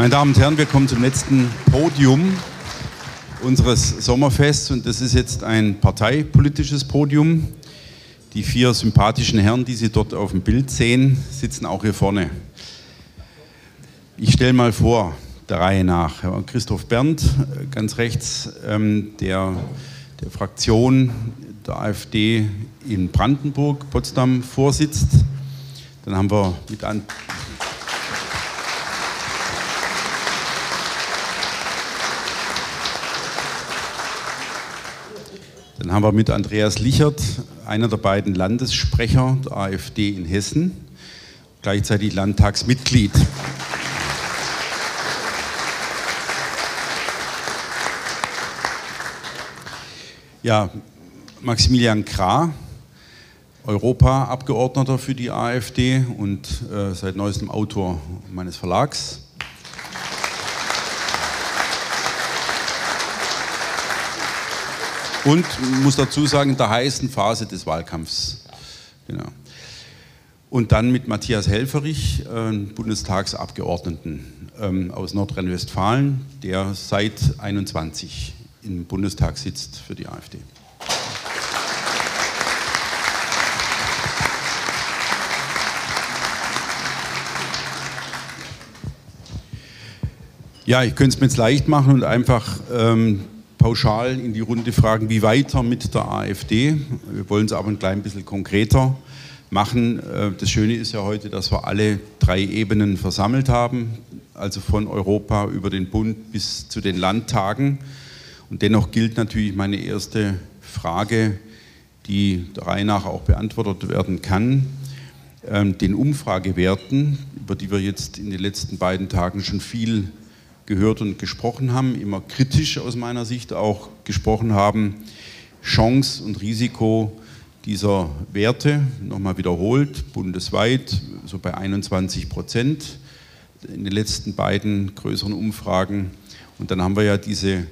Meine Damen und Herren, wir kommen zum letzten Podium unseres Sommerfests und das ist jetzt ein parteipolitisches Podium. Die vier sympathischen Herren, die Sie dort auf dem Bild sehen, sitzen auch hier vorne. Ich stelle mal vor, der Reihe nach. Herr Christoph Berndt, ganz rechts, ähm, der, der Fraktion der AfD in Brandenburg, Potsdam vorsitzt. Dann haben wir mit an Dann haben wir mit Andreas Lichert, einer der beiden Landessprecher der AfD in Hessen, gleichzeitig Landtagsmitglied. Ja, Maximilian Krah, Europaabgeordneter für die AfD und äh, seit neuestem Autor meines Verlags. Und muss dazu sagen, in der heißen Phase des Wahlkampfs. Genau. Und dann mit Matthias Helferich, äh, Bundestagsabgeordneten ähm, aus Nordrhein-Westfalen, der seit 21 im Bundestag sitzt für die AfD. Ja, ich könnte es mir jetzt leicht machen und einfach ähm, pauschal in die Runde fragen, wie weiter mit der AfD. Wir wollen es aber ein klein bisschen konkreter machen. Äh, das Schöne ist ja heute, dass wir alle drei Ebenen versammelt haben, also von Europa über den Bund bis zu den Landtagen. Und dennoch gilt natürlich meine erste Frage, die der Reihe nach auch beantwortet werden kann, ähm, den Umfragewerten, über die wir jetzt in den letzten beiden Tagen schon viel gehört und gesprochen haben, immer kritisch aus meiner Sicht auch gesprochen haben, Chance und Risiko dieser Werte, nochmal wiederholt, bundesweit so bei 21 Prozent in den letzten beiden größeren Umfragen. Und dann haben wir ja diese,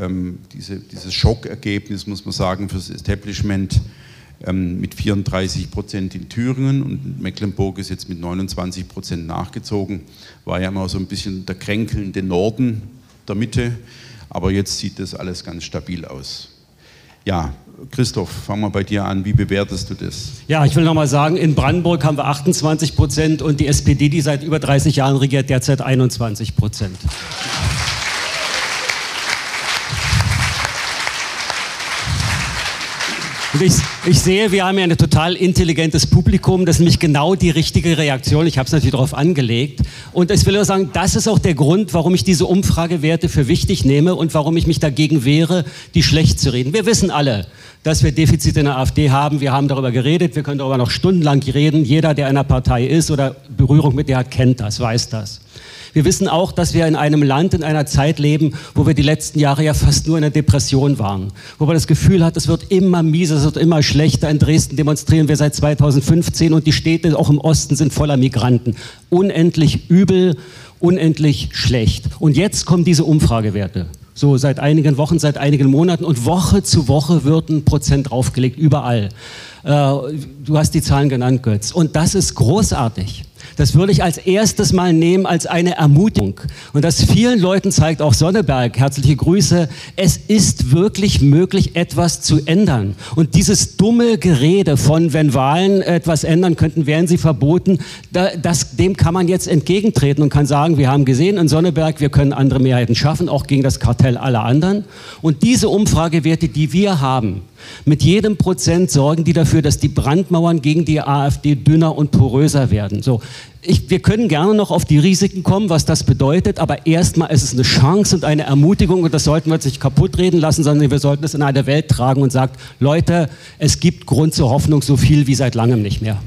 ähm, diese, dieses Schockergebnis, muss man sagen, für das Establishment ähm, mit 34 Prozent in Thüringen und Mecklenburg ist jetzt mit 29 Prozent nachgezogen. War ja immer so ein bisschen der kränkelnde Norden der Mitte, aber jetzt sieht das alles ganz stabil aus. Ja, Christoph, fangen wir bei dir an. Wie bewertest du das? Ja, ich will nochmal sagen, in Brandenburg haben wir 28 Prozent und die SPD, die seit über 30 Jahren regiert, derzeit 21 Prozent. Und ich, ich, sehe, wir haben ja ein total intelligentes Publikum. Das ist nämlich genau die richtige Reaktion. Ich habe es natürlich darauf angelegt. Und ich will nur sagen, das ist auch der Grund, warum ich diese Umfragewerte für wichtig nehme und warum ich mich dagegen wehre, die schlecht zu reden. Wir wissen alle, dass wir Defizite in der AfD haben. Wir haben darüber geredet. Wir können darüber noch stundenlang reden. Jeder, der in einer Partei ist oder Berührung mit der hat, kennt das, weiß das. Wir wissen auch, dass wir in einem Land, in einer Zeit leben, wo wir die letzten Jahre ja fast nur in der Depression waren. Wo man das Gefühl hat, es wird immer mieser, es wird immer schlechter. In Dresden demonstrieren wir seit 2015 und die Städte auch im Osten sind voller Migranten. Unendlich übel, unendlich schlecht. Und jetzt kommen diese Umfragewerte. So seit einigen Wochen, seit einigen Monaten und Woche zu Woche wird ein Prozent draufgelegt, überall. Äh, du hast die Zahlen genannt, Götz. Und das ist großartig. Das würde ich als erstes mal nehmen als eine Ermutigung. Und das vielen Leuten zeigt auch Sonneberg, herzliche Grüße, es ist wirklich möglich, etwas zu ändern. Und dieses dumme Gerede von, wenn Wahlen etwas ändern könnten, wären sie verboten, das, dem kann man jetzt entgegentreten und kann sagen, wir haben gesehen in Sonneberg, wir können andere Mehrheiten schaffen, auch gegen das Kartell aller anderen. Und diese Umfragewerte, die wir haben, mit jedem Prozent sorgen die dafür, dass die Brandmauern gegen die AfD dünner und poröser werden. So, ich, wir können gerne noch auf die Risiken kommen, was das bedeutet, aber erstmal ist es eine Chance und eine Ermutigung und das sollten wir uns nicht kaputt reden lassen, sondern wir sollten es in eine Welt tragen und sagen, Leute, es gibt Grund zur Hoffnung so viel wie seit langem nicht mehr.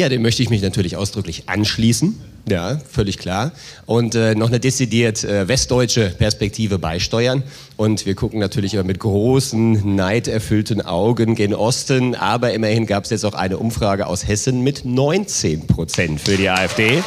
Ja, dem möchte ich mich natürlich ausdrücklich anschließen. Ja, völlig klar. Und äh, noch eine dezidiert äh, westdeutsche Perspektive beisteuern. Und wir gucken natürlich immer mit großen, neiderfüllten Augen gen Osten. Aber immerhin gab es jetzt auch eine Umfrage aus Hessen mit 19 Prozent für die AfD.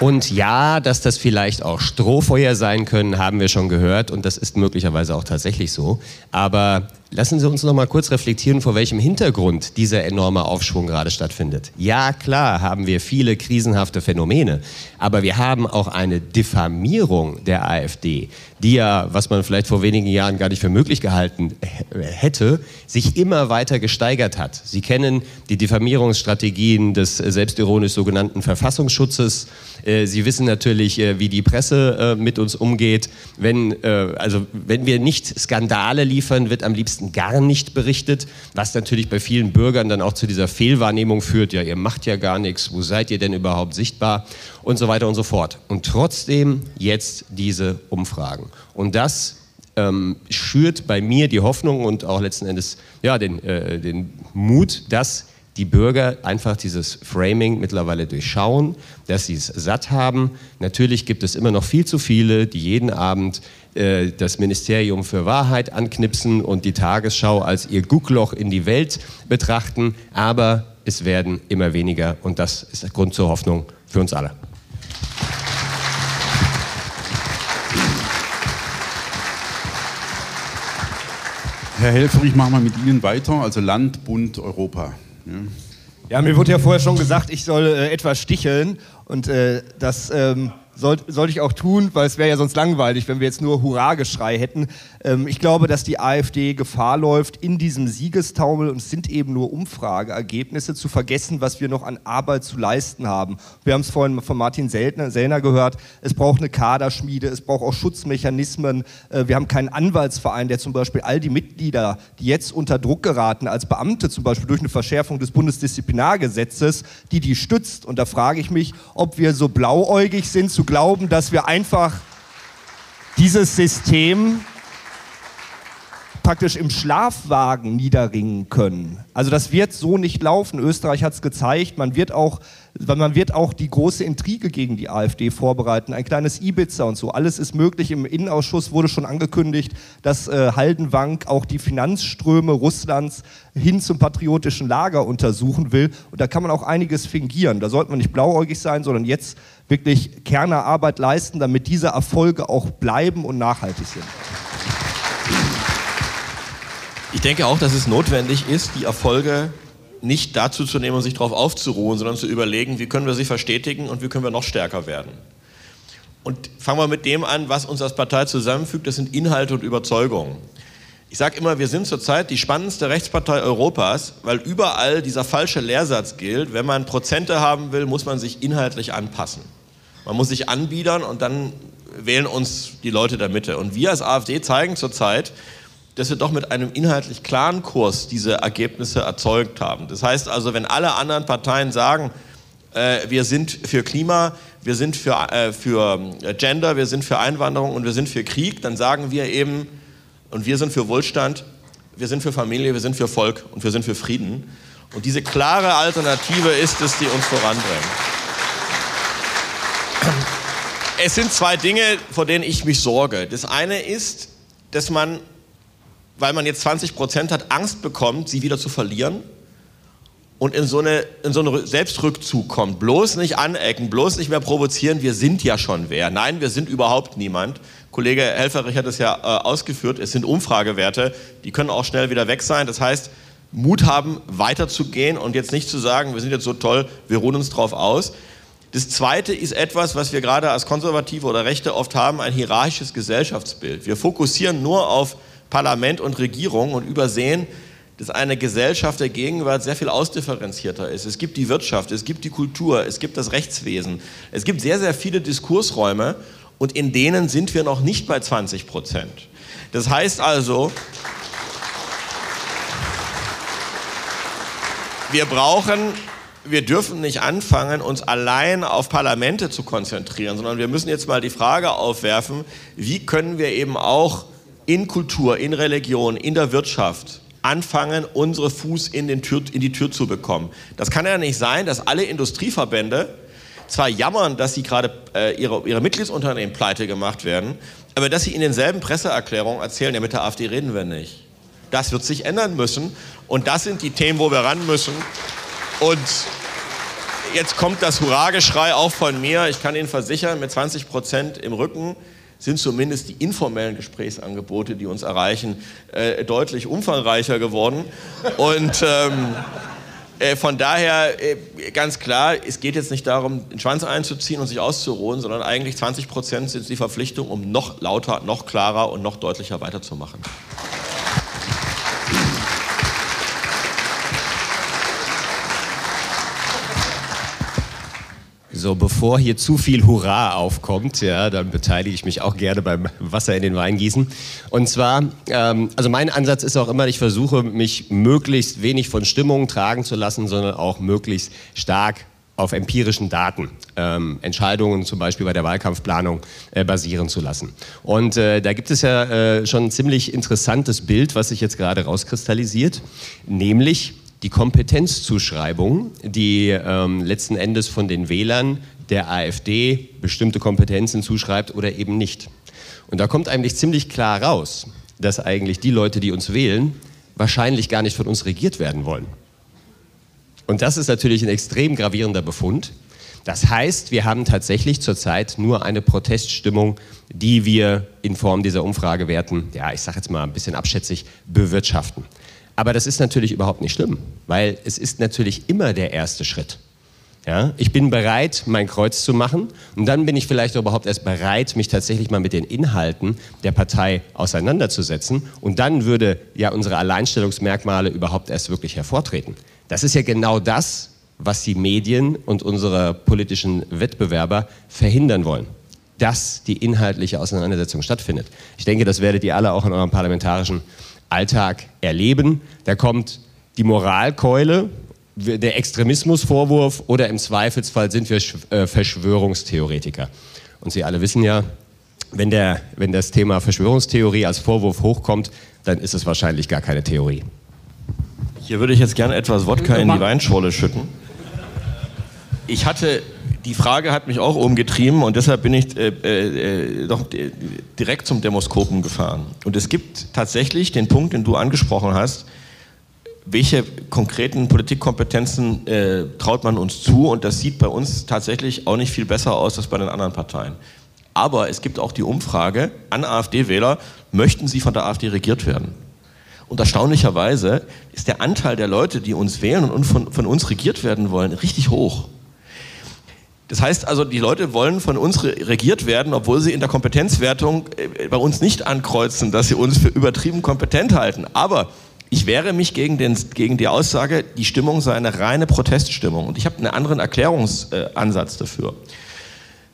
Und ja, dass das vielleicht auch Strohfeuer sein können, haben wir schon gehört und das ist möglicherweise auch tatsächlich so. Aber lassen Sie uns noch mal kurz reflektieren, vor welchem Hintergrund dieser enorme Aufschwung gerade stattfindet. Ja, klar, haben wir viele krisenhafte Phänomene, aber wir haben auch eine Diffamierung der AfD, die ja, was man vielleicht vor wenigen Jahren gar nicht für möglich gehalten hätte, sich immer weiter gesteigert hat. Sie kennen die Diffamierungsstrategien des selbstironisch sogenannten Verfassungsschutzes. Äh, Sie wissen natürlich, äh, wie die Presse äh, mit uns umgeht. Wenn, also, wenn wir nicht Skandale liefern, wird am liebsten gar nicht berichtet, was natürlich bei vielen Bürgern dann auch zu dieser Fehlwahrnehmung führt. Ja, ihr macht ja gar nichts, wo seid ihr denn überhaupt sichtbar und so weiter und so fort. Und trotzdem jetzt diese Umfragen. Und das ähm, schürt bei mir die Hoffnung und auch letzten Endes ja, den, äh, den Mut, dass die Bürger einfach dieses Framing mittlerweile durchschauen, dass sie es satt haben. Natürlich gibt es immer noch viel zu viele, die jeden Abend äh, das Ministerium für Wahrheit anknipsen und die Tagesschau als ihr Guckloch in die Welt betrachten, aber es werden immer weniger und das ist der Grund zur Hoffnung für uns alle. Herr Helfer, ich mache mal mit Ihnen weiter, also Land, Bund, Europa. Ja. ja, mir wurde ja vorher schon gesagt, ich soll äh, etwas sticheln und äh, das ähm, sollte soll ich auch tun, weil es wäre ja sonst langweilig, wenn wir jetzt nur Hurrageschrei hätten. Ähm, ich glaube, dass die AfD Gefahr läuft, in diesem Siegestaumel, und es sind eben nur Umfrageergebnisse, zu vergessen, was wir noch an Arbeit zu leisten haben. Wir haben es vorhin von Martin Sellner gehört, es braucht eine Kaderschmiede, es braucht auch Schutzmechanismen. Äh, wir haben keinen Anwaltsverein, der zum Beispiel all die Mitglieder, die jetzt unter Druck geraten, als Beamte zum Beispiel durch eine Verschärfung des Bundesdisziplinargesetzes, die die stützt. Und da frage ich mich, ob wir so blauäugig sind, zu glauben, dass wir einfach dieses System praktisch im Schlafwagen niederringen können. Also das wird so nicht laufen. Österreich hat es gezeigt. Man wird auch, man wird auch die große Intrige gegen die AfD vorbereiten. Ein kleines Ibiza und so. Alles ist möglich. Im Innenausschuss wurde schon angekündigt, dass äh, Haldenwang auch die Finanzströme Russlands hin zum patriotischen Lager untersuchen will. Und da kann man auch einiges fingieren. Da sollte man nicht blauäugig sein, sondern jetzt wirklich Kernerarbeit leisten, damit diese Erfolge auch bleiben und nachhaltig sind. Ich denke auch, dass es notwendig ist, die Erfolge nicht dazu zu nehmen sich darauf aufzuruhen, sondern zu überlegen, wie können wir sie verstetigen und wie können wir noch stärker werden. Und fangen wir mit dem an, was uns als Partei zusammenfügt, das sind Inhalte und Überzeugungen. Ich sage immer, wir sind zurzeit die spannendste Rechtspartei Europas, weil überall dieser falsche Lehrsatz gilt, wenn man Prozente haben will, muss man sich inhaltlich anpassen. Man muss sich anbiedern und dann wählen uns die Leute der Mitte. Und wir als AfD zeigen zurzeit, dass wir doch mit einem inhaltlich klaren Kurs diese Ergebnisse erzeugt haben. Das heißt also, wenn alle anderen Parteien sagen, äh, wir sind für Klima, wir sind für, äh, für äh, Gender, wir sind für Einwanderung und wir sind für Krieg, dann sagen wir eben, und wir sind für Wohlstand, wir sind für Familie, wir sind für Volk und wir sind für Frieden. Und diese klare Alternative ist es, die uns voranbringt. Es sind zwei Dinge, vor denen ich mich sorge. Das eine ist, dass man weil man jetzt 20 Prozent hat, Angst bekommt, sie wieder zu verlieren und in so, eine, in so einen Selbstrückzug kommt. Bloß nicht anecken, bloß nicht mehr provozieren, wir sind ja schon wer. Nein, wir sind überhaupt niemand. Kollege Helferich hat es ja äh, ausgeführt, es sind Umfragewerte, die können auch schnell wieder weg sein. Das heißt, Mut haben, weiterzugehen und jetzt nicht zu sagen, wir sind jetzt so toll, wir ruhen uns drauf aus. Das Zweite ist etwas, was wir gerade als Konservative oder Rechte oft haben, ein hierarchisches Gesellschaftsbild. Wir fokussieren nur auf Parlament und Regierung und übersehen, dass eine Gesellschaft der Gegenwart sehr viel ausdifferenzierter ist. Es gibt die Wirtschaft, es gibt die Kultur, es gibt das Rechtswesen. Es gibt sehr, sehr viele Diskursräume und in denen sind wir noch nicht bei 20 Prozent. Das heißt also, wir brauchen, wir dürfen nicht anfangen, uns allein auf Parlamente zu konzentrieren, sondern wir müssen jetzt mal die Frage aufwerfen, wie können wir eben auch in Kultur, in Religion, in der Wirtschaft anfangen, unsere Fuß in, Tür, in die Tür zu bekommen. Das kann ja nicht sein, dass alle Industrieverbände zwar jammern, dass sie gerade äh, ihre, ihre Mitgliedsunternehmen pleite gemacht werden, aber dass sie in denselben Presseerklärungen erzählen, ja mit der AfD reden wir nicht. Das wird sich ändern müssen und das sind die Themen, wo wir ran müssen. Und jetzt kommt das Hurrageschrei auch von mir. Ich kann Ihnen versichern, mit 20 Prozent im Rücken sind zumindest die informellen Gesprächsangebote, die uns erreichen, äh, deutlich umfangreicher geworden. Und ähm, äh, von daher äh, ganz klar, es geht jetzt nicht darum, den Schwanz einzuziehen und sich auszuruhen, sondern eigentlich 20 Prozent sind die Verpflichtung, um noch lauter, noch klarer und noch deutlicher weiterzumachen. So, bevor hier zu viel Hurra aufkommt, ja, dann beteilige ich mich auch gerne beim Wasser in den Wein gießen. Und zwar, ähm, also mein Ansatz ist auch immer, ich versuche mich möglichst wenig von Stimmungen tragen zu lassen, sondern auch möglichst stark auf empirischen Daten ähm, Entscheidungen zum Beispiel bei der Wahlkampfplanung äh, basieren zu lassen. Und äh, da gibt es ja äh, schon ein ziemlich interessantes Bild, was sich jetzt gerade rauskristallisiert, nämlich die Kompetenzzuschreibung, die ähm, letzten Endes von den Wählern der AfD bestimmte Kompetenzen zuschreibt oder eben nicht. Und da kommt eigentlich ziemlich klar raus, dass eigentlich die Leute, die uns wählen, wahrscheinlich gar nicht von uns regiert werden wollen. Und das ist natürlich ein extrem gravierender Befund. Das heißt, wir haben tatsächlich zurzeit nur eine Proteststimmung, die wir in Form dieser Umfragewerten, ja, ich sage jetzt mal ein bisschen abschätzig, bewirtschaften. Aber das ist natürlich überhaupt nicht schlimm, weil es ist natürlich immer der erste Schritt. Ja, ich bin bereit, mein Kreuz zu machen und dann bin ich vielleicht überhaupt erst bereit, mich tatsächlich mal mit den Inhalten der Partei auseinanderzusetzen und dann würde ja unsere Alleinstellungsmerkmale überhaupt erst wirklich hervortreten. Das ist ja genau das, was die Medien und unsere politischen Wettbewerber verhindern wollen, dass die inhaltliche Auseinandersetzung stattfindet. Ich denke, das werdet ihr alle auch in eurem parlamentarischen Alltag erleben. Da kommt die Moralkeule, der Extremismusvorwurf oder im Zweifelsfall sind wir äh, Verschwörungstheoretiker. Und Sie alle wissen ja, wenn, der, wenn das Thema Verschwörungstheorie als Vorwurf hochkommt, dann ist es wahrscheinlich gar keine Theorie. Hier würde ich jetzt gerne etwas Wodka in die Weinschorle schütten. Ich hatte die Frage hat mich auch umgetrieben und deshalb bin ich äh, äh, doch direkt zum Demoskopen gefahren. Und es gibt tatsächlich den Punkt, den du angesprochen hast, welche konkreten Politikkompetenzen äh, traut man uns zu und das sieht bei uns tatsächlich auch nicht viel besser aus als bei den anderen Parteien. Aber es gibt auch die Umfrage an AfD-Wähler, möchten sie von der AfD regiert werden? Und erstaunlicherweise ist der Anteil der Leute, die uns wählen und von, von uns regiert werden wollen, richtig hoch. Das heißt also, die Leute wollen von uns regiert werden, obwohl sie in der Kompetenzwertung äh, bei uns nicht ankreuzen, dass sie uns für übertrieben kompetent halten. Aber ich wehre mich gegen, den, gegen die Aussage, die Stimmung sei eine reine Proteststimmung. Und ich habe einen anderen Erklärungsansatz dafür,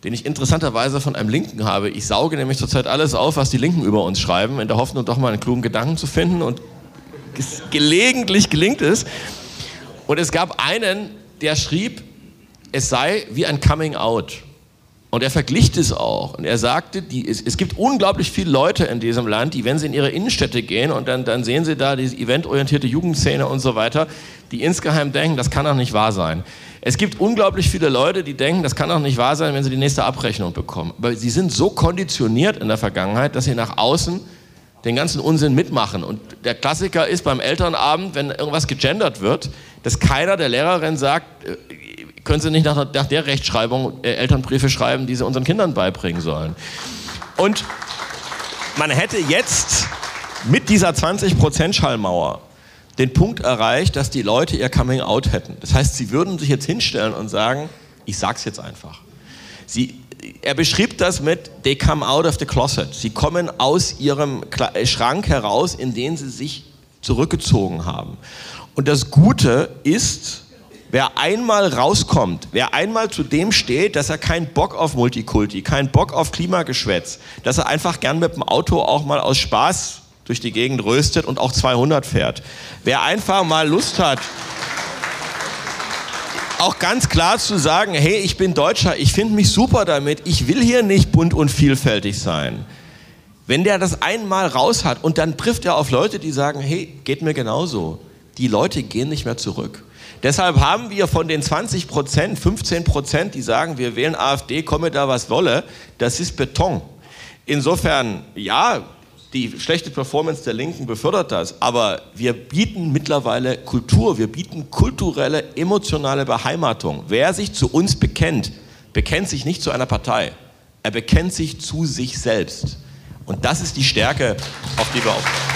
den ich interessanterweise von einem Linken habe. Ich sauge nämlich zurzeit alles auf, was die Linken über uns schreiben, in der Hoffnung, doch mal einen klugen Gedanken zu finden. Und gelegentlich gelingt es. Und es gab einen, der schrieb, es sei wie ein Coming Out. Und er verglich es auch. Und er sagte, die, es, es, gibt unglaublich viele Leute in diesem Land, die, wenn sie in ihre Innenstädte gehen und dann, dann sehen sie da diese eventorientierte Jugendszene und so weiter, die insgeheim denken, das kann doch nicht wahr sein. Es gibt unglaublich viele Leute, die denken, das kann doch nicht wahr sein, wenn sie die nächste Abrechnung bekommen. Aber sie sind so konditioniert in der Vergangenheit, dass sie nach außen den ganzen Unsinn mitmachen. Und der Klassiker ist beim Elternabend, wenn irgendwas gegendert wird, dass keiner der Lehrerin sagt, äh, können Sie nicht nach, nach der Rechtschreibung äh, Elternbriefe schreiben, die Sie unseren Kindern beibringen sollen. Und man hätte jetzt mit dieser 20%-Schallmauer den Punkt erreicht, dass die Leute ihr Coming-out hätten. Das heißt, sie würden sich jetzt hinstellen und sagen, ich sag's jetzt einfach. Sie, er beschrieb das mit, they come out of the closet. Sie kommen aus ihrem Schrank heraus, in den sie sich zurückgezogen haben. Und das Gute ist, Wer einmal rauskommt, wer einmal zu dem steht, dass er keinen Bock auf Multikulti, keinen Bock auf Klimageschwätz, dass er einfach gern mit dem Auto auch mal aus Spaß durch die Gegend röstet und auch 200 fährt. Wer einfach mal Lust hat, auch ganz klar zu sagen, hey, ich bin Deutscher, ich finde mich super damit, ich will hier nicht bunt und vielfältig sein. Wenn der das einmal raus hat und dann trifft er auf Leute, die sagen, hey, geht mir genauso. Die Leute gehen nicht mehr zurück. Deshalb haben wir von den 20 Prozent, 15 Prozent, die sagen, wir wählen AfD, komme da was wolle, das ist Beton. Insofern, ja, die schlechte Performance der Linken befördert das, aber wir bieten mittlerweile Kultur, wir bieten kulturelle, emotionale Beheimatung. Wer sich zu uns bekennt, bekennt sich nicht zu einer Partei, er bekennt sich zu sich selbst. Und das ist die Stärke, auf die wir aufbauen.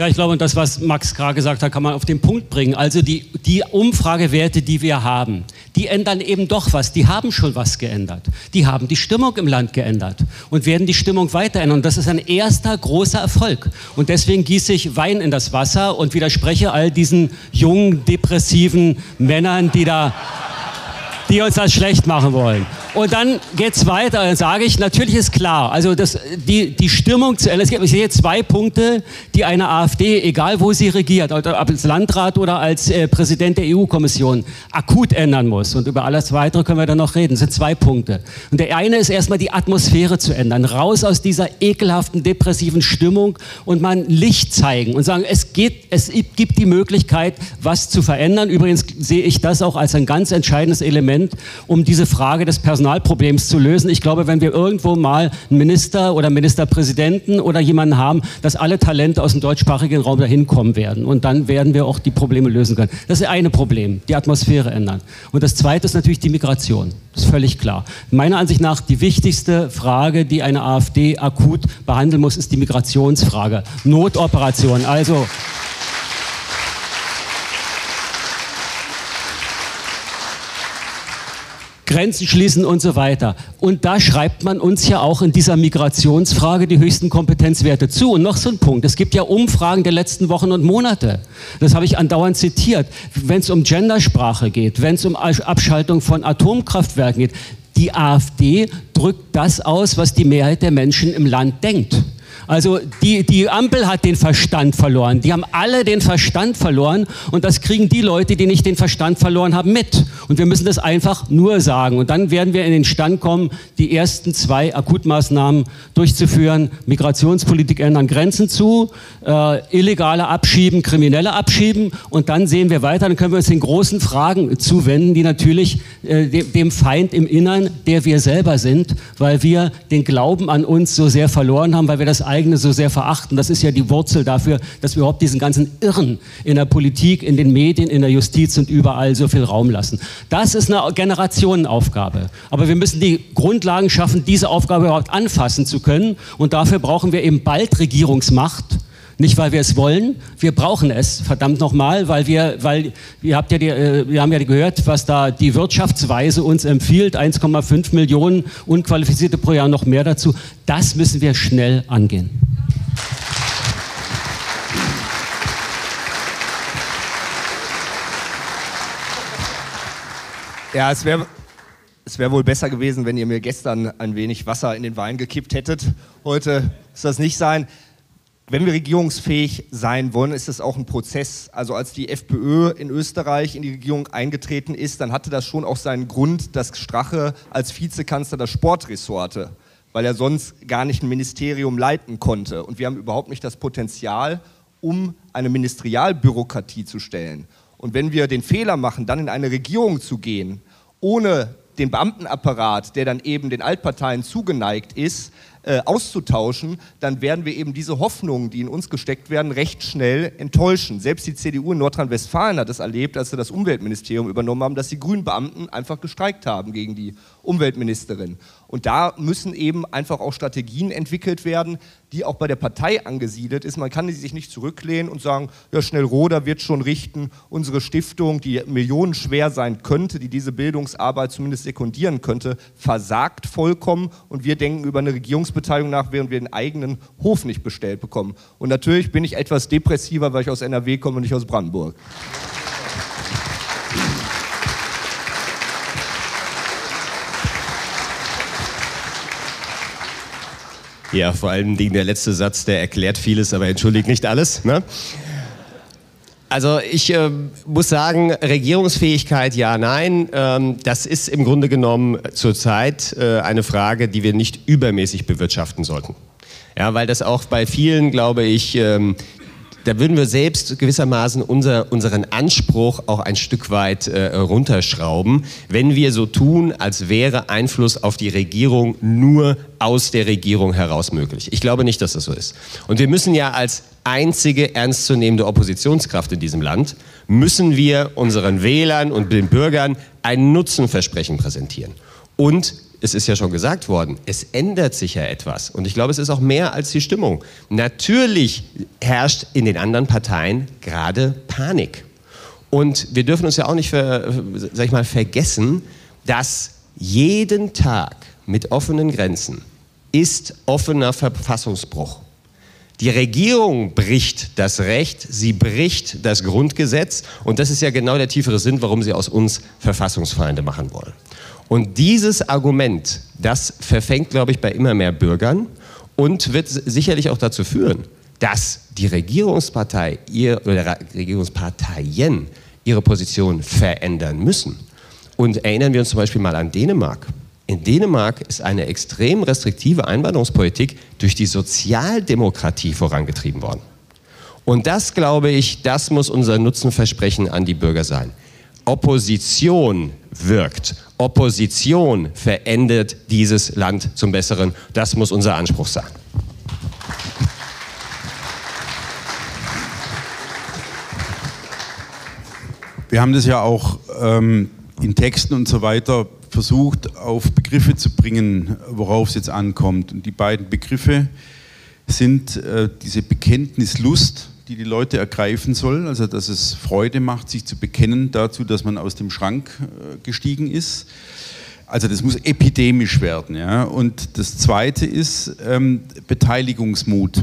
Ja, ich glaube, das, was Max gerade gesagt hat, kann man auf den Punkt bringen. Also die, die Umfragewerte, die wir haben, die ändern eben doch was. Die haben schon was geändert. Die haben die Stimmung im Land geändert und werden die Stimmung weiter ändern. Und das ist ein erster großer Erfolg. Und deswegen gieße ich Wein in das Wasser und widerspreche all diesen jungen, depressiven Männern, die da die uns das schlecht machen wollen. Und dann geht es weiter, dann sage ich, natürlich ist klar, also das, die, die Stimmung zu gibt, ich sehe zwei Punkte, die eine AfD, egal wo sie regiert, ob als Landrat oder als äh, Präsident der EU-Kommission, akut ändern muss. Und über alles Weitere können wir dann noch reden. Das sind zwei Punkte. Und der eine ist erstmal die Atmosphäre zu ändern. Raus aus dieser ekelhaften, depressiven Stimmung und mal Licht zeigen und sagen, es, geht, es gibt die Möglichkeit, was zu verändern. Übrigens sehe ich das auch als ein ganz entscheidendes Element, um diese Frage des Personalproblems zu lösen. Ich glaube, wenn wir irgendwo mal einen Minister oder Ministerpräsidenten oder jemanden haben, dass alle Talente aus dem deutschsprachigen Raum dahin kommen werden. Und dann werden wir auch die Probleme lösen können. Das ist eine Problem, die Atmosphäre ändern. Und das zweite ist natürlich die Migration. Das ist völlig klar. Meiner Ansicht nach die wichtigste Frage, die eine AfD akut behandeln muss, ist die Migrationsfrage. Notoperation. Also Grenzen schließen und so weiter. Und da schreibt man uns ja auch in dieser Migrationsfrage die höchsten Kompetenzwerte zu. Und noch so ein Punkt. Es gibt ja Umfragen der letzten Wochen und Monate. Das habe ich andauernd zitiert. Wenn es um Gendersprache geht, wenn es um Abschaltung von Atomkraftwerken geht, die AfD drückt das aus, was die Mehrheit der Menschen im Land denkt. Also die, die Ampel hat den Verstand verloren. Die haben alle den Verstand verloren und das kriegen die Leute, die nicht den Verstand verloren haben, mit. Und wir müssen das einfach nur sagen. Und dann werden wir in den Stand kommen, die ersten zwei Akutmaßnahmen durchzuführen. Migrationspolitik ändern, Grenzen zu, äh, illegale abschieben, kriminelle abschieben. Und dann sehen wir weiter, dann können wir uns den großen Fragen zuwenden, die natürlich äh, dem, Feind im Innern, der wir selber sind, weil wir den Glauben an uns so sehr verloren haben, weil wir das eigene so sehr verachten. Das ist ja die Wurzel dafür, dass wir überhaupt diesen ganzen Irren in der Politik, in den Medien, in der Justiz und überall so viel Raum lassen. Das ist eine Generationenaufgabe. Aber wir müssen die Grundlagen schaffen, diese Aufgabe überhaupt anfassen zu können. Und dafür brauchen wir eben bald Regierungsmacht. Nicht, weil wir es wollen, wir brauchen es, verdammt nochmal, weil wir, weil, ihr habt ja die, äh, wir haben ja gehört, was da die Wirtschaftsweise uns empfiehlt, 1,5 Millionen Unqualifizierte pro Jahr, noch mehr dazu. Das müssen wir schnell angehen. Ja, es wäre es wäre wohl besser gewesen, wenn ihr mir gestern ein wenig Wasser in den Wein gekippt hättet. Heute ist das nicht sein. Wenn wir regierungsfähig sein wollen, ist das auch ein Prozess. Also als die FPÖ in Österreich in die Regierung eingetreten ist, dann hatte das schon auch seinen Grund, dass Strache als Vizekanzler das Sportressort hatte, weil er sonst gar nicht ein Ministerium leiten konnte. Und wir haben überhaupt nicht das Potenzial, um eine Ministerialbürokratie zu stellen. Und wenn wir den Fehler machen, dann in eine Regierung zu gehen, ohne den Beamtenapparat, der dann eben den Altparteien zugeneigt ist, äh, auszutauschen, dann werden wir eben diese Hoffnungen, die in uns gesteckt werden, recht schnell enttäuschen. Selbst die CDU in Nordrhein-Westfalen hat es erlebt, als sie das Umweltministerium übernommen haben, dass die grünen Beamten einfach gestreikt haben gegen die Umweltministerin. Und da müssen eben einfach auch Strategien entwickelt werden, die auch bei der Partei angesiedelt ist. Man kann sich nicht zurücklehnen und sagen, ja, schnell Roder wird schon richten. Unsere Stiftung, die millionenschwer sein könnte, die diese Bildungsarbeit zumindest sekundieren könnte, versagt vollkommen. Und wir denken über eine Regierungsbeteiligung nach, während wir den eigenen Hof nicht bestellt bekommen. Und natürlich bin ich etwas depressiver, weil ich aus NRW komme und nicht aus Brandenburg. Ja, vor allem der letzte Satz, der erklärt vieles, aber entschuldigt nicht alles. Ne? Also ich äh, muss sagen, Regierungsfähigkeit ja, nein. Ähm, das ist im Grunde genommen zurzeit äh, eine Frage, die wir nicht übermäßig bewirtschaften sollten. Ja, weil das auch bei vielen, glaube ich, ähm, da würden wir selbst gewissermaßen unser, unseren Anspruch auch ein Stück weit äh, runterschrauben, wenn wir so tun, als wäre Einfluss auf die Regierung nur aus der Regierung heraus möglich. Ich glaube nicht, dass das so ist. Und wir müssen ja als einzige ernstzunehmende Oppositionskraft in diesem Land, müssen wir unseren Wählern und den Bürgern ein Nutzenversprechen präsentieren. Und es ist ja schon gesagt worden, es ändert sich ja etwas. Und ich glaube, es ist auch mehr als die Stimmung. Natürlich herrscht in den anderen Parteien gerade Panik. Und wir dürfen uns ja auch nicht ver, sag ich mal, vergessen, dass jeden Tag mit offenen Grenzen ist offener Verfassungsbruch. Die Regierung bricht das Recht, sie bricht das Grundgesetz und das ist ja genau der tiefere Sinn, warum sie aus uns Verfassungsfeinde machen wollen. Und dieses Argument, das verfängt, glaube ich, bei immer mehr Bürgern und wird sicherlich auch dazu führen, dass die Regierungspartei ihr, oder Regierungsparteien ihre Position verändern müssen. Und erinnern wir uns zum Beispiel mal an Dänemark. In Dänemark ist eine extrem restriktive Einwanderungspolitik durch die Sozialdemokratie vorangetrieben worden. Und das, glaube ich, das muss unser Nutzenversprechen an die Bürger sein. Opposition wirkt. Opposition verändert dieses Land zum Besseren. Das muss unser Anspruch sein. Wir haben das ja auch ähm, in Texten und so weiter versucht, auf Begriffe zu bringen, worauf es jetzt ankommt. Und die beiden Begriffe sind äh, diese Bekenntnislust, die die Leute ergreifen soll, also dass es Freude macht, sich zu bekennen dazu, dass man aus dem Schrank äh, gestiegen ist. Also das muss epidemisch werden. Ja? Und das Zweite ist ähm, Beteiligungsmut.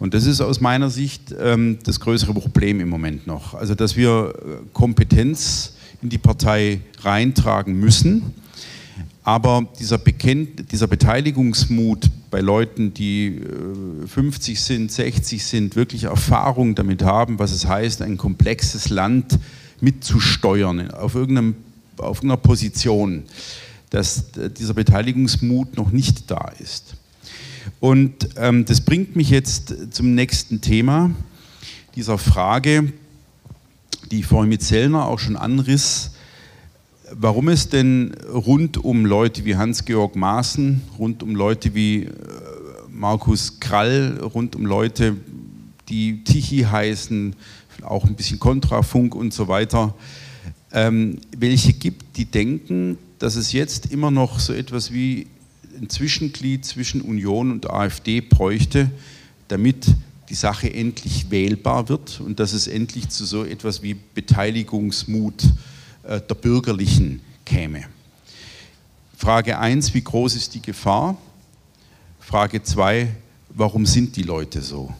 Und das ist aus meiner Sicht ähm, das größere Problem im Moment noch. Also dass wir äh, Kompetenz in die Partei reintragen müssen aber dieser, Bekennt, dieser Beteiligungsmut bei Leuten, die 50 äh, sind, 60 sind, wirklich Erfahrung damit haben, was es heißt, ein komplexes Land mitzusteuern auf, irgendeinem, auf irgendeiner Position, dass äh, dieser Beteiligungsmut noch nicht da ist. Und ähm, das bringt mich jetzt zum nächsten Thema, dieser Frage, die ich vorhin mit Zellner auch schon anriss, warum es denn rund um Leute wie Hans-Georg Maaßen, rund um Leute wie äh, Markus Krall, rund um Leute, die Tichy heißen, auch ein bisschen Kontrafunk und so weiter, ähm, welche gibt, die denken, dass es jetzt immer noch so etwas wie ein Zwischenglied zwischen Union und AfD bräuchte, damit die Sache endlich wählbar wird und dass es endlich zu so etwas wie Beteiligungsmut äh, der Bürgerlichen käme. Frage 1, wie groß ist die Gefahr? Frage 2, warum sind die Leute so?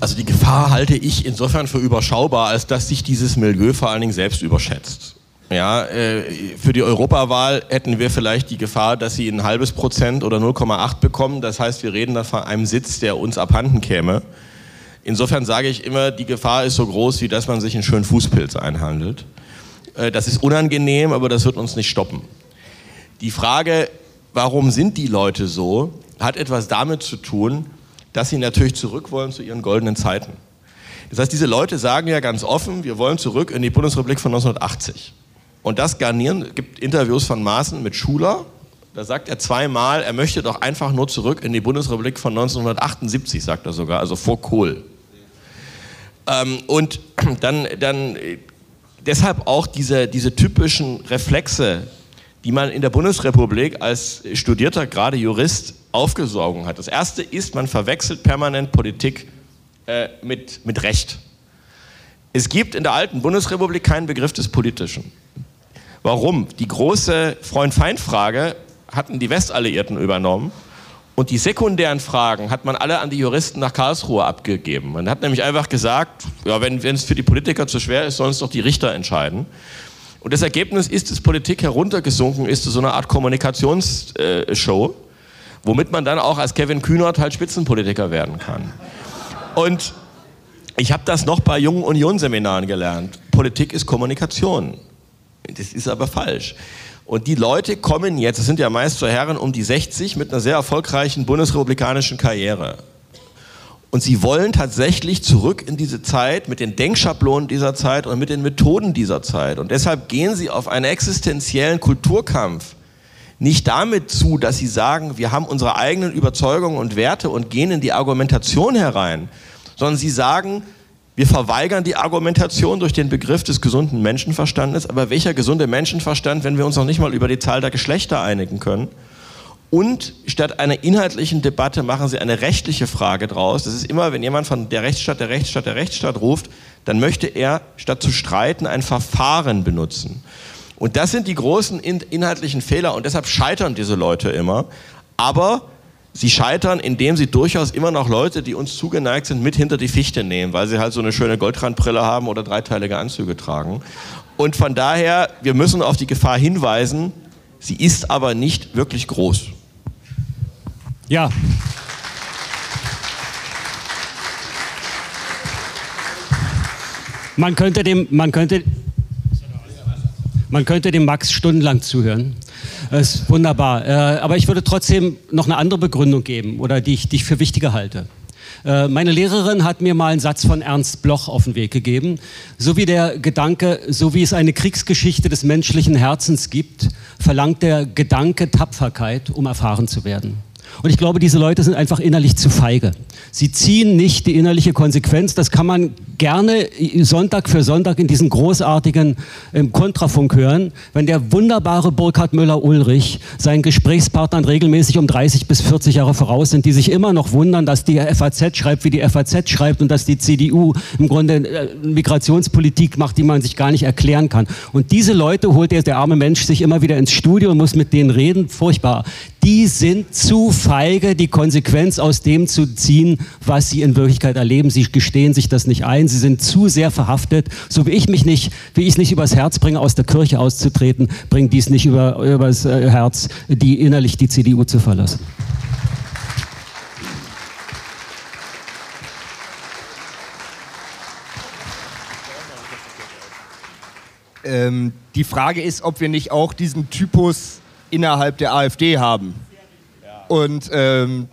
Also die Gefahr halte ich insofern für überschaubar, als dass sich dieses Milieu vor allen Dingen selbst überschätzt. Ja, äh, für die Europawahl hätten wir vielleicht die Gefahr, dass sie ein halbes Prozent oder 0,8 bekommen. Das heißt, wir reden da von einem Sitz, der uns abhanden käme. Insofern sage ich immer, die Gefahr ist so groß, wie dass man sich einen schönen Fußpilz einhandelt. Äh, das ist unangenehm, aber das wird uns nicht stoppen. Die Frage, warum sind die Leute so, hat etwas damit zu tun, dass sie natürlich zurück wollen zu ihren goldenen Zeiten. Das heißt, diese Leute sagen ja ganz offen, wir wollen zurück in die Bundesrepublik von 1980. Und das garnieren, gibt Interviews von Maaßen mit Schuler, da sagt er zweimal, er möchte doch einfach nur zurück in die Bundesrepublik von 1978, sagt er sogar, also vor Kohl. Ähm, und dann, dann deshalb auch diese, diese typischen Reflexe, die man in der Bundesrepublik als studierter, gerade Jurist, aufgesogen hat. Das erste ist, man verwechselt permanent Politik äh, mit, mit Recht. Es gibt in der alten Bundesrepublik keinen Begriff des Politischen. Warum? Die große Freund-Feind-Frage hatten die Westalliierten übernommen und die sekundären Fragen hat man alle an die Juristen nach Karlsruhe abgegeben. Man hat nämlich einfach gesagt, ja, wenn, es für die Politiker zu schwer ist, sollen es doch die Richter entscheiden. Und das Ergebnis ist, dass Politik heruntergesunken ist zu so einer Art Kommunikationsshow, womit man dann auch als Kevin Kühnert halt Spitzenpolitiker werden kann. Und ich habe das noch bei jungen Unionsseminaren gelernt. Politik ist Kommunikation. Das ist aber falsch. Und die Leute kommen jetzt, das sind ja meist so Herren um die 60 mit einer sehr erfolgreichen bundesrepublikanischen Karriere. Und sie wollen tatsächlich zurück in diese Zeit mit den Denkschablonen dieser Zeit und mit den Methoden dieser Zeit. Und deshalb gehen sie auf einen existenziellen Kulturkampf nicht damit zu, dass sie sagen, wir haben unsere eigenen Überzeugungen und Werte und gehen in die Argumentation herein, sondern sie sagen, wir verweigern die Argumentation durch den Begriff des gesunden Menschenverstandes, aber welcher gesunde Menschenverstand, wenn wir uns noch nicht mal über die Zahl der Geschlechter einigen können? Und statt einer inhaltlichen Debatte machen sie eine rechtliche Frage draus. Das ist immer, wenn jemand von der Rechtsstaat, der Rechtsstaat, der Rechtsstaat ruft, dann möchte er statt zu streiten ein Verfahren benutzen. Und das sind die großen inhaltlichen Fehler und deshalb scheitern diese Leute immer. Aber sie scheitern, indem sie durchaus immer noch Leute, die uns zugeneigt sind, mit hinter die Fichte nehmen, weil sie halt so eine schöne Goldrandbrille haben oder dreiteilige Anzüge tragen. Und von daher, wir müssen auf die Gefahr hinweisen, sie ist aber nicht wirklich groß. Ja. Man könnte dem, man könnte, man könnte dem Max stundenlang zuhören. Das ist wunderbar. Äh, aber ich würde trotzdem noch eine andere Begründung geben oder die ich, die ich für wichtiger halte. Äh, meine Lehrerin hat mir mal einen Satz von Ernst Bloch auf den Weg gegeben. So wie der Gedanke, so wie es eine Kriegsgeschichte des menschlichen Herzens gibt, verlangt der Gedanke Tapferkeit, um erfahren zu werden. Und ich glaube, diese Leute sind einfach innerlich zu feige. Sie ziehen nicht die innerliche Konsequenz. Das kann man gerne Sonntag für Sonntag in diesen großartigen ähm, Kontrafunk hören, wenn der wunderbare Burkhard Müller-Ulrich seinen Gesprächspartnern regelmäßig um 30 bis 40 Jahre voraus sind, die sich immer noch wundern, dass die FAZ schreibt, wie die FAZ schreibt und dass die CDU im Grunde äh, Migrationspolitik macht, die man sich gar nicht erklären kann. Und diese Leute holt der, der arme Mensch sich immer wieder ins Studio und muss mit denen reden. Furchtbar. Die sind zu feige, die Konsequenz aus dem zu ziehen, was sie in Wirklichkeit erleben. Sie gestehen sich das nicht ein. Sie sind zu sehr verhaftet. So wie ich mich nicht, wie ich es nicht übers Herz bringe, aus der Kirche auszutreten, bringt dies nicht über, übers äh, Herz, die innerlich die CDU zu verlassen. Ähm, die Frage ist, ob wir nicht auch diesen Typus innerhalb der AfD haben. Und ähm,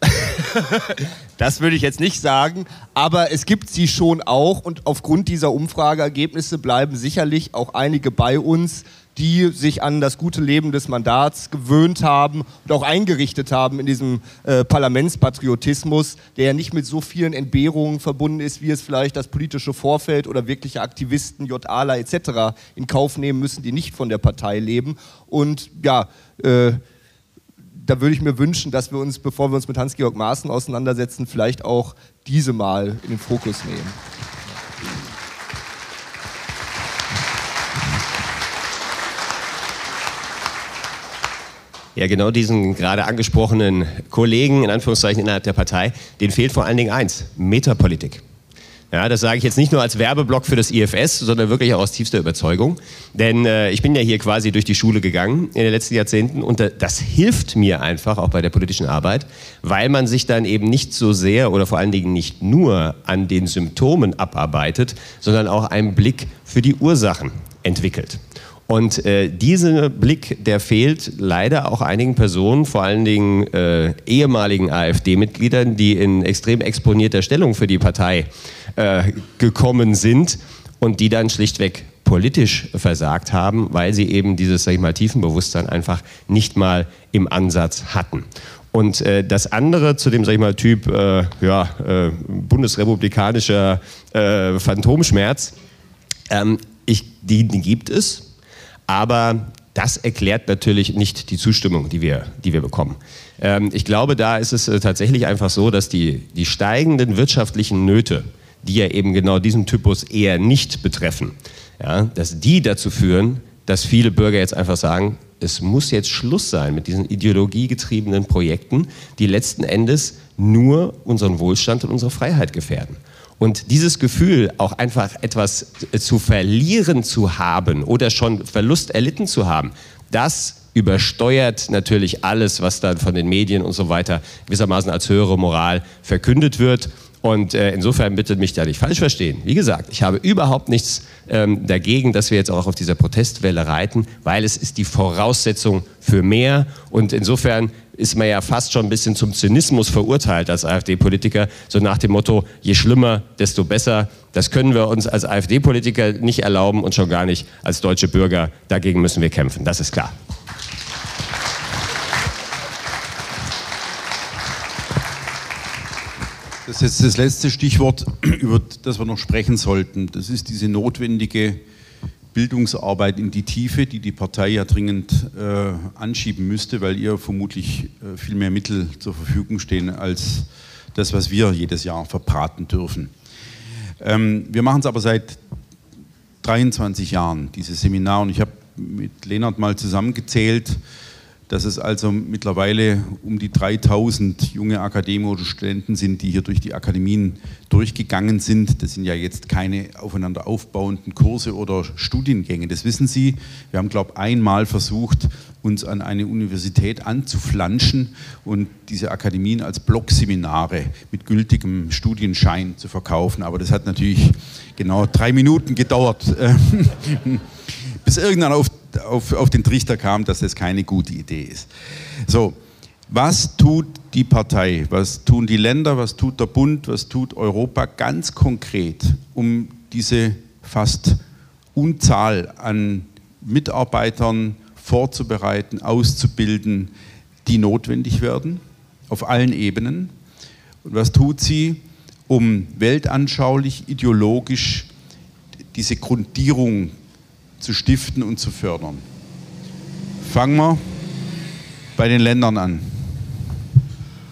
das würde ich jetzt nicht sagen, aber es gibt sie schon auch und aufgrund dieser Umfrageergebnisse bleiben sicherlich auch einige bei uns, die sich an das gute Leben des Mandats gewöhnt haben und auch eingerichtet haben in diesem äh, Parlamentspatriotismus, der ja nicht mit so vielen Entbehrungen verbunden ist, wie es vielleicht das politische Vorfeld oder wirkliche Aktivisten, JAler etc. in Kauf nehmen müssen, die nicht von der Partei leben. Und ja, äh, da würde ich mir wünschen, dass wir uns, bevor wir uns mit Hans-Georg Maaßen auseinandersetzen, vielleicht auch diese mal in den Fokus nehmen. Ja, genau diesen gerade angesprochenen Kollegen, in Anführungszeichen innerhalb der Partei, denen fehlt vor allen Dingen eins, Metapolitik. Ja, das sage ich jetzt nicht nur als Werbeblock für das IFS, sondern wirklich auch aus tiefster Überzeugung. Denn äh, ich bin ja hier quasi durch die Schule gegangen in den letzten Jahrzehnten und das hilft mir einfach auch bei der politischen Arbeit, weil man sich dann eben nicht so sehr oder vor allen Dingen nicht nur an den Symptomen abarbeitet, sondern auch einen Blick für die Ursachen entwickelt. Und äh, dieser Blick, der fehlt leider auch einigen Personen, vor allen Dingen äh, ehemaligen AfD-Mitgliedern, die in extrem exponierter Stellung für die Partei äh, gekommen sind und die dann schlichtweg politisch versagt haben, weil sie eben dieses, sag ich mal, Tiefenbewusstsein einfach nicht mal im Ansatz hatten. Und äh, das andere zu dem, sag ich mal, Typ äh, ja, äh, bundesrepublikanischer äh, Phantomschmerz, ähm, ich, die, die gibt es, aber das erklärt natürlich nicht die Zustimmung, die wir, die wir bekommen. Ähm, ich glaube, da ist es äh, tatsächlich einfach so, dass die, die steigenden wirtschaftlichen Nöte, die ja eben genau diesen Typus eher nicht betreffen, ja, dass die dazu führen, dass viele Bürger jetzt einfach sagen, es muss jetzt Schluss sein mit diesen ideologiegetriebenen Projekten, die letzten Endes nur unseren Wohlstand und unsere Freiheit gefährden. Und dieses Gefühl, auch einfach etwas zu verlieren zu haben oder schon Verlust erlitten zu haben, das übersteuert natürlich alles, was dann von den Medien und so weiter gewissermaßen als höhere Moral verkündet wird. Und äh, insofern bitte mich da nicht falsch verstehen. Wie gesagt, ich habe überhaupt nichts ähm, dagegen, dass wir jetzt auch auf dieser Protestwelle reiten, weil es ist die Voraussetzung für mehr. Und insofern ist man ja fast schon ein bisschen zum Zynismus verurteilt als AfD-Politiker, so nach dem Motto, je schlimmer, desto besser. Das können wir uns als AfD-Politiker nicht erlauben und schon gar nicht als deutsche Bürger. Dagegen müssen wir kämpfen, das ist klar. Das ist jetzt das letzte Stichwort, über das wir noch sprechen sollten. Das ist diese notwendige Bildungsarbeit in die Tiefe, die die Partei ja dringend äh, anschieben müsste, weil ihr vermutlich äh, viel mehr Mittel zur Verfügung stehen als das, was wir jedes Jahr verbraten dürfen. Ähm, wir machen es aber seit 23 Jahren, dieses Seminar, und ich habe mit Lennart mal zusammengezählt, dass es also mittlerweile um die 3000 junge Akademiker oder Studenten sind, die hier durch die Akademien durchgegangen sind. Das sind ja jetzt keine aufeinander aufbauenden Kurse oder Studiengänge, das wissen Sie. Wir haben, glaube ich, einmal versucht, uns an eine Universität anzuflanschen und diese Akademien als Blockseminare mit gültigem Studienschein zu verkaufen. Aber das hat natürlich genau drei Minuten gedauert, bis irgendwann auf auf, auf den Trichter kam, dass das keine gute Idee ist. So, was tut die Partei, was tun die Länder, was tut der Bund, was tut Europa ganz konkret, um diese fast Unzahl an Mitarbeitern vorzubereiten, auszubilden, die notwendig werden, auf allen Ebenen? Und was tut sie, um weltanschaulich, ideologisch diese Grundierung zu stiften und zu fördern. Fangen wir bei den Ländern an.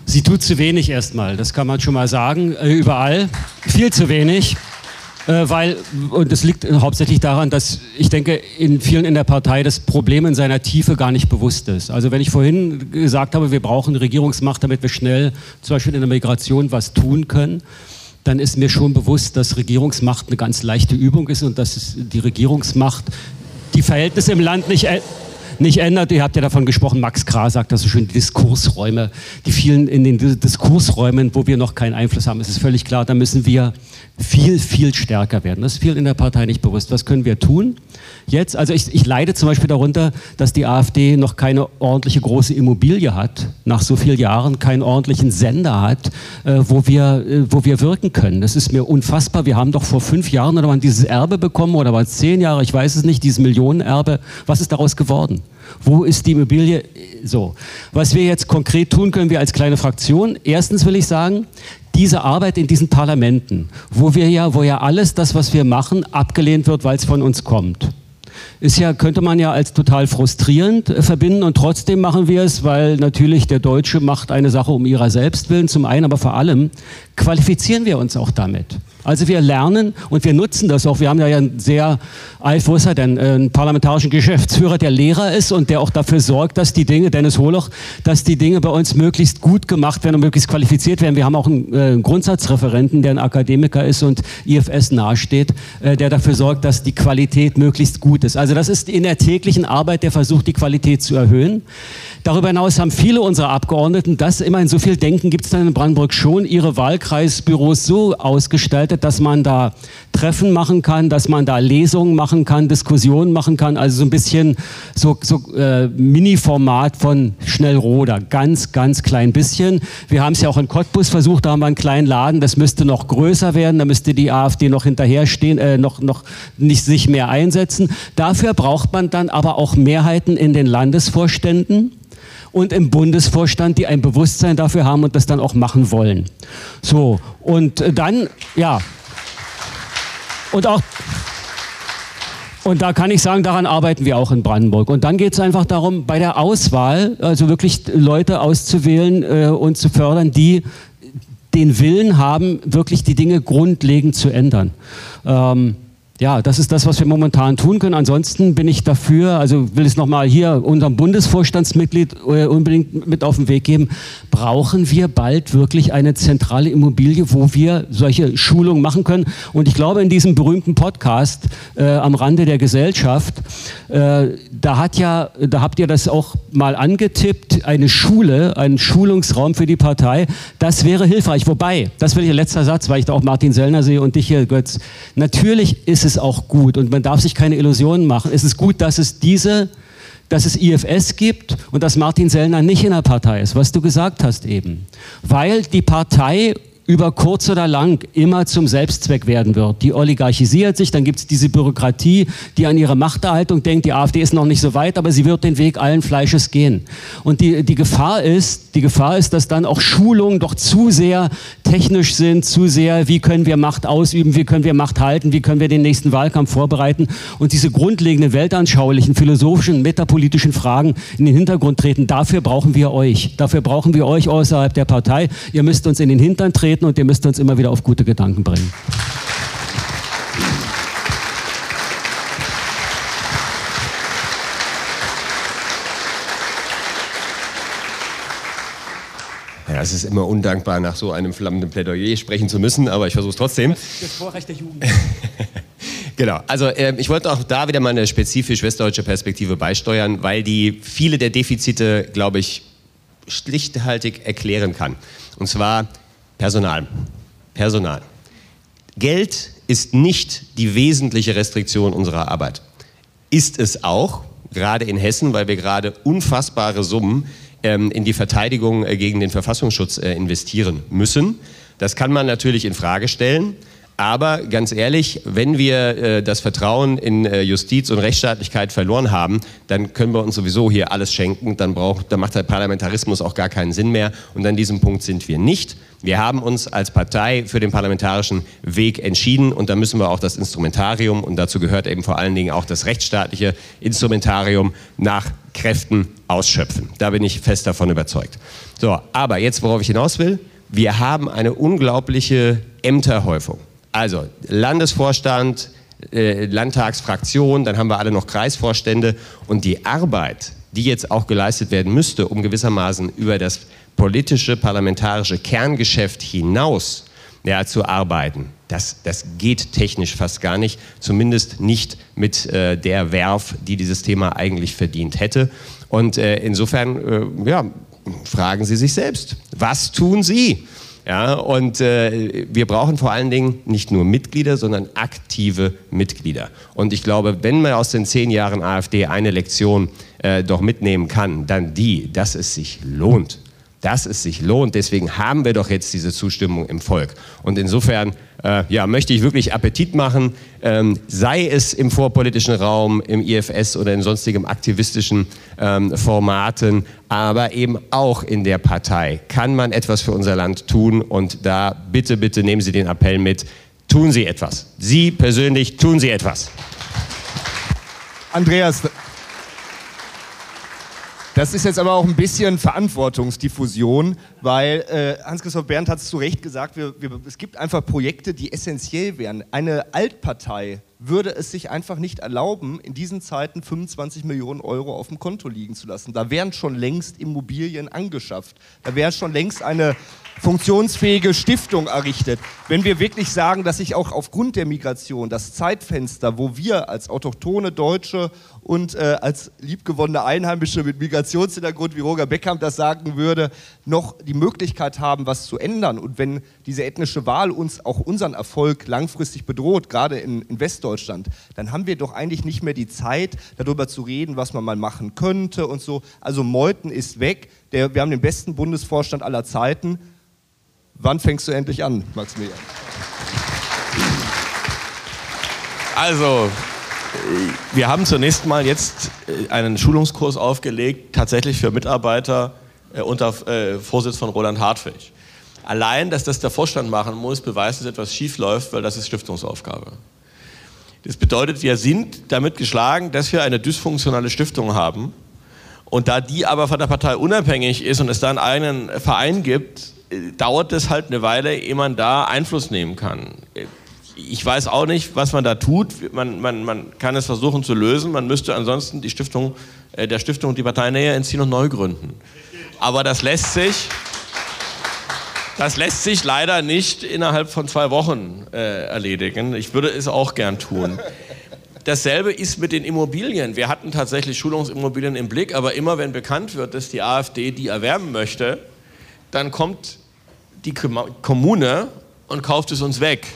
Sie tut zu wenig erstmal, das kann man schon mal sagen, äh, überall. Viel zu wenig. Äh, weil, und das liegt hauptsächlich daran, dass ich denke, in vielen in der Partei das Problem in seiner Tiefe gar nicht bewusst ist. Also wenn ich vorhin gesagt habe, wir brauchen Regierungsmacht, damit wir schnell zum Beispiel in der Migration was tun können, dann ist mir schon bewusst, dass Regierungsmacht eine ganz leichte Übung ist und dass die Regierungsmacht die Verhältnisse im Land nicht nicht ändert. Ihr habt ja davon gesprochen, Max Kra sagt das so schön, die Diskursräume, die vielen in den Diskursräumen, wo wir noch keinen Einfluss haben, es ist völlig klar, da müssen wir viel, viel stärker werden. Das ist vielen in der Partei nicht bewusst. Was können wir tun? Jetzt, also ich, ich leide zum Beispiel darunter, dass die AfD noch keine ordentliche große Immobilie hat, nach so vielen Jahren keinen ordentlichen Sender hat, äh, wo, wir, äh, wo wir wirken können. Das ist mir unfassbar. Wir haben doch vor fünf Jahren oder wann dieses Erbe bekommen oder war es zehn Jahre, ich weiß es nicht, dieses Millionenerbe. Was ist daraus geworden? Wo ist die Immobilie? So. Was wir jetzt konkret tun können, wir als kleine Fraktion. Erstens will ich sagen, diese Arbeit in diesen Parlamenten, wo wir ja, wo ja alles das, was wir machen, abgelehnt wird, weil es von uns kommt ist ja, könnte man ja als total frustrierend äh, verbinden und trotzdem machen wir es, weil natürlich der Deutsche macht eine Sache um ihrer selbst willen zum einen, aber vor allem qualifizieren wir uns auch damit. Also wir lernen und wir nutzen das auch. Wir haben ja einen sehr, Alf, wo ist er denn, äh, einen parlamentarischen Geschäftsführer, der Lehrer ist und der auch dafür sorgt, dass die Dinge, Dennis Holoch, dass die Dinge bei uns möglichst gut gemacht werden und möglichst qualifiziert werden. Wir haben auch einen, äh, Grundsatzreferenten, der ein Akademiker ist und IFS nahesteht, äh, der dafür sorgt, dass die Qualität möglichst gut ist. Also das ist in der täglichen Arbeit der Versuch, die Qualität zu erhöhen. Darüber hinaus haben viele unserer Abgeordneten, das immerhin so viel Denken gibt es dann in Brandenburg schon, ihre Wahlkreisbüros so ausgestaltet, dass man da Treffen machen kann, dass man da Lesungen machen kann, Diskussionen machen kann, also so ein bisschen so, so äh, Mini-Format von Schnellroder, ganz, ganz klein bisschen. Wir haben es ja auch in Cottbus versucht, da haben wir einen kleinen Laden, das müsste noch größer werden, da müsste die AfD noch hinterherstehen, äh, noch, noch nicht sich mehr einsetzen. Dafür braucht man dann aber auch Mehrheiten in den Landesvorständen und im Bundesvorstand, die ein Bewusstsein dafür haben und das dann auch machen wollen. So, und dann, ja, und auch, und da kann ich sagen, daran arbeiten wir auch in Brandenburg. Und dann geht es einfach darum, bei der Auswahl, also wirklich Leute auszuwählen äh, und zu fördern, die den Willen haben, wirklich die Dinge grundlegend zu ändern. Ähm, Ja, das ist das, was wir momentan tun können. Ansonsten bin ich dafür, also will es nochmal hier unserem Bundesvorstandsmitglied äh, unbedingt mit auf den Weg geben, brauchen wir bald wirklich eine zentrale Immobilie, wo wir solche Schulungen machen können. Und ich glaube, in diesem berühmten Podcast äh, am Rande der Gesellschaft, äh, da, hat ja, da habt ihr das auch mal angetippt, eine Schule, einen Schulungsraum für die Partei, das wäre hilfreich. Wobei, das will ich letzter Satz, weil ich da auch Martin Sellner sehe und dich hier, Götz, natürlich ist es es auch gut und man darf sich keine Illusionen machen. Es ist gut, dass es diese, dass es IFS gibt und dass Martin Sellner nicht in der Partei ist, was du gesagt hast eben. Weil die Partei über kurz oder lang immer zum Selbstzweck werden wird. Die oligarchisiert sich, dann gibt es diese Bürokratie, die an ihre Machterhaltung denkt. Die AfD ist noch nicht so weit, aber sie wird den Weg allen Fleisches gehen. Und die, die, Gefahr ist, die Gefahr ist, dass dann auch Schulungen doch zu sehr technisch sind, zu sehr, wie können wir Macht ausüben, wie können wir Macht halten, wie können wir den nächsten Wahlkampf vorbereiten. Und diese grundlegenden weltanschaulichen, philosophischen, metapolitischen Fragen in den Hintergrund treten, dafür brauchen wir euch. Dafür brauchen wir euch außerhalb der Partei. Ihr müsst uns in den Hintern treten treten und ihr müsst uns immer wieder auf gute Gedanken bringen. Ja, es ist immer undankbar, nach so einem flammenden Plädoyer sprechen zu müssen, aber ich versuche es trotzdem. Das Vorrecht der Jugend. genau, also äh, ich wollte auch da wieder mal eine spezifisch westdeutsche Perspektive beisteuern, weil die viele der Defizite, glaube ich, schlichthaltig erklären kann. Und zwar Personal. Personal. Geld ist nicht die wesentliche Restriktion unserer Arbeit. Ist es auch, gerade in Hessen, weil wir gerade unfassbare Summen ähm, in die Verteidigung äh, gegen den Verfassungsschutz äh, investieren müssen. Das kann man natürlich in Frage stellen. Aber ganz ehrlich, wenn wir äh, das Vertrauen in äh, Justiz und Rechtsstaatlichkeit verloren haben, dann können wir uns sowieso hier alles schenken. Dann, braucht, dann macht der Parlamentarismus auch gar keinen Sinn mehr. Und an diesem Punkt sind wir nicht. Wir haben uns als Partei für den parlamentarischen Weg entschieden und da müssen wir auch das Instrumentarium, und dazu gehört eben vor allen Dingen auch das rechtsstaatliche Instrumentarium, nach Kräften ausschöpfen. Da bin ich fest davon überzeugt. So, aber jetzt, worauf ich hinaus will, wir haben eine unglaubliche Ämterhäufung. Also Landesvorstand, äh, Landtagsfraktion, dann haben wir alle noch Kreisvorstände und die Arbeit, die jetzt auch geleistet werden müsste, um gewissermaßen über das politische, parlamentarische Kerngeschäft hinaus ja, zu arbeiten, das, das geht technisch fast gar nicht, zumindest nicht mit äh, der Werf, die dieses Thema eigentlich verdient hätte. Und äh, insofern, äh, ja, fragen Sie sich selbst, was tun Sie? Ja, und äh, wir brauchen vor allen Dingen nicht nur Mitglieder, sondern aktive Mitglieder. Und ich glaube, wenn man aus den zehn Jahren AfD eine Lektion äh, doch mitnehmen kann, dann die, dass es sich lohnt, dass es sich lohnt. Deswegen haben wir doch jetzt diese Zustimmung im Volk. Und insofern äh, ja, möchte ich wirklich Appetit machen, ähm, sei es im vorpolitischen Raum, im IFS oder in sonstigem aktivistischen ähm, Formaten, aber eben auch in der Partei. Kann man etwas für unser Land tun? Und da bitte, bitte nehmen Sie den Appell mit. Tun Sie etwas. Sie persönlich tun Sie etwas. Andreas, das ist jetzt aber auch ein bisschen Verantwortungsdiffusion, weil äh, Hans-Christoph Berndt hat es zu Recht gesagt, wir, wir, es gibt einfach Projekte, die essentiell wären. Eine Altpartei würde es sich einfach nicht erlauben, in diesen Zeiten 25 Millionen Euro auf dem Konto liegen zu lassen. Da wären schon längst Immobilien angeschafft. Da wäre schon längst eine funktionsfähige Stiftung errichtet. Wenn wir wirklich sagen, dass sich auch aufgrund der Migration das Zeitfenster, wo wir als autochtone Deutsche und äh, als liebgewonnene Einheimische mit Migrationshintergrund, wie Roger Beckham das sagen würde, noch die Möglichkeit haben, was zu ändern. Und wenn diese ethnische Wahl uns auch unseren Erfolg langfristig bedroht, gerade in, in Westdeutschland, dann haben wir doch eigentlich nicht mehr die Zeit, darüber zu reden, was man mal machen könnte und so. Also Meuthen ist weg. Der, wir haben den besten Bundesvorstand aller Zeiten. Wann fängst du endlich an, Maximilian? Also, wir haben zunächst mal jetzt äh, einen Schulungskurs aufgelegt, tatsächlich für Mitarbeiter äh, unter äh, Vorsitz von Roland Hartwig. Allein, dass das der Vorstand machen muss, beweist, dass etwas schief läuft, weil das ist Stiftungsaufgabe. Das bedeutet, wir sind damit geschlagen, dass wir eine dysfunktionale Stiftung haben. Und da die aber von der Partei unabhängig ist und es da einen eigenen Verein gibt, dauert es halt eine Weile, ehe man da Einfluss nehmen kann. Ich weiß auch nicht, was man da tut. Man, man, man kann es versuchen zu lösen. Man müsste ansonsten die Stiftung, äh, der Stiftung die Parteinähe entziehen und neu gründen. Aber das lässt sich, das lässt sich leider nicht innerhalb von zwei Wochen äh, erledigen. Ich würde es auch gern tun. Dasselbe ist mit den Immobilien. Wir hatten tatsächlich Schulungsimmobilien im Blick, aber immer wenn bekannt wird, dass die AfD die erwerben möchte, dann kommt die Kommune und kauft es uns weg.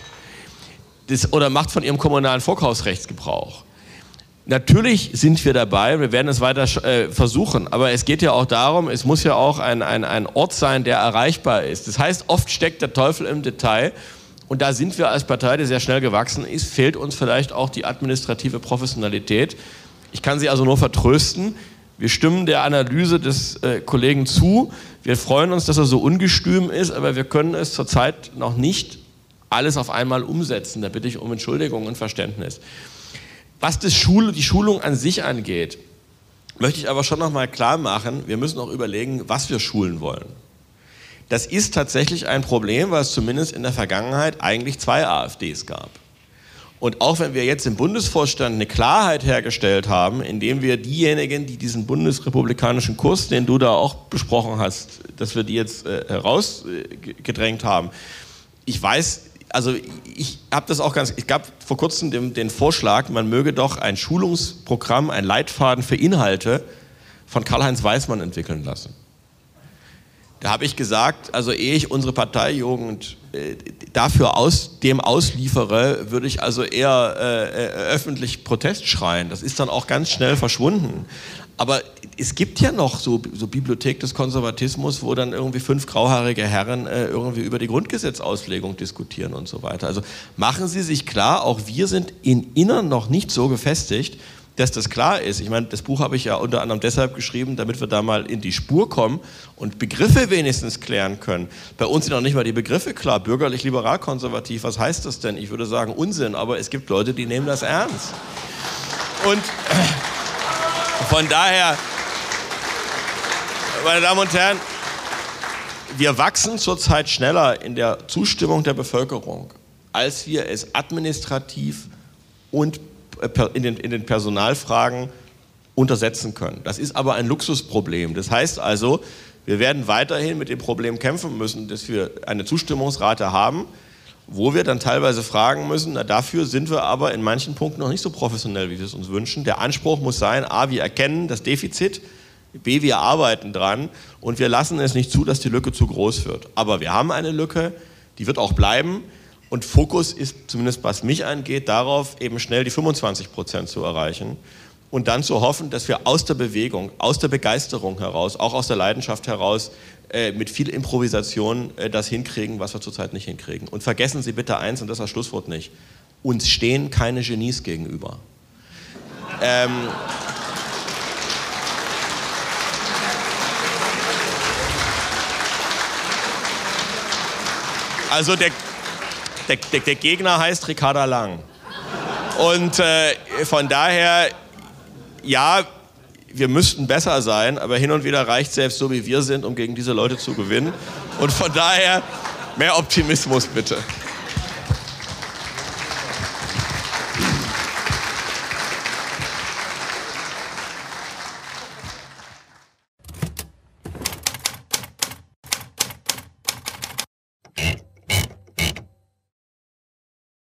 Das, oder macht von ihrem kommunalen Vorkaufsrecht Gebrauch. Natürlich sind wir dabei, wir werden es weiter äh, versuchen, aber es geht ja auch darum, es muss ja auch ein, ein, ein Ort sein, der erreichbar ist. Das heißt, oft steckt der Teufel im Detail und da sind wir als Partei, die sehr schnell gewachsen ist, fehlt uns vielleicht auch die administrative Professionalität. Ich kann Sie also nur vertrösten, wir stimmen der Analyse des äh, Kollegen zu. Wir freuen uns, dass er so ungestüm ist, aber wir können es zurzeit noch nicht alles auf einmal umsetzen. Da bitte ich um Entschuldigung und Verständnis. Was Schul die Schulung an sich angeht, möchte ich aber schon noch mal klar machen, wir müssen auch überlegen, was wir schulen wollen. Das ist tatsächlich ein Problem, weil es zumindest in der Vergangenheit eigentlich zwei AfDs gab. Und auch wenn wir jetzt im Bundesvorstand eine Klarheit hergestellt haben, indem wir diejenigen, die diesen bundesrepublikanischen Kurs, den du da auch besprochen hast, dass wir die jetzt äh, herausgedrängt haben, ich weiß, also ich habe das auch ganz, ich gab vor kurzem den, den Vorschlag, man möge doch ein Schulungsprogramm, ein Leitfaden für Inhalte von Karl-Heinz Weismann entwickeln lassen. Da habe ich gesagt, also ehe ich unsere Parteijugend äh, dafür aus, dem ausliefere, würde ich also eher äh, äh, öffentlich Protest schreien. Das ist dann auch ganz schnell verschwunden. Aber es gibt ja noch so, so Bibliothek des Konservatismus, wo dann irgendwie fünf grauhaarige Herren äh, irgendwie über die Grundgesetzauslegung diskutieren und so weiter. Also machen Sie sich klar, auch wir sind in Innern noch nicht so gefestigt, dass das klar ist. Ich meine, das Buch habe ich ja unter anderem deshalb geschrieben, damit wir da mal in die Spur kommen und Begriffe wenigstens klären können. Bei uns sind noch nicht mal die Begriffe klar. Bürgerlich, liberal, konservativ, was heißt das denn? Ich würde sagen Unsinn, aber es gibt Leute, die nehmen das ernst. Und von daher, meine Damen und Herren, wir wachsen zurzeit schneller in der Zustimmung der Bevölkerung, als wir es administrativ und äh, in den, in den Personalfragen untersetzen können. Das ist aber ein Luxusproblem. Das heißt also, wir werden weiterhin mit dem Problem kämpfen müssen, dass wir eine Zustimmungsrate haben, wo wir dann teilweise fragen müssen, na, dafür sind wir aber in manchen Punkten noch nicht so professionell, wie wir es uns wünschen. Der Anspruch muss sein, a, wir erkennen das Defizit, b, wir arbeiten dran und wir lassen es nicht zu, dass die Lücke zu groß wird. Aber wir haben eine Lücke, die wird auch bleiben. Und Fokus ist, zumindest was mich angeht, darauf, eben schnell die 25 Prozent zu erreichen und dann zu hoffen, dass wir aus der Bewegung, aus der Begeisterung heraus, auch aus der Leidenschaft heraus, äh, mit viel Improvisation äh, das hinkriegen, was wir zurzeit nicht hinkriegen. Und vergessen Sie bitte eins, und das ist das Schlusswort nicht, uns stehen keine Genies gegenüber. Ähm, also der, der, der, Gegner heißt Ricarda Lang. Und äh, von daher, ja, wir müssten besser sein, aber hin und wieder reicht selbst so, wie wir sind, um gegen diese Leute zu gewinnen. Und von daher mehr Optimismus bitte.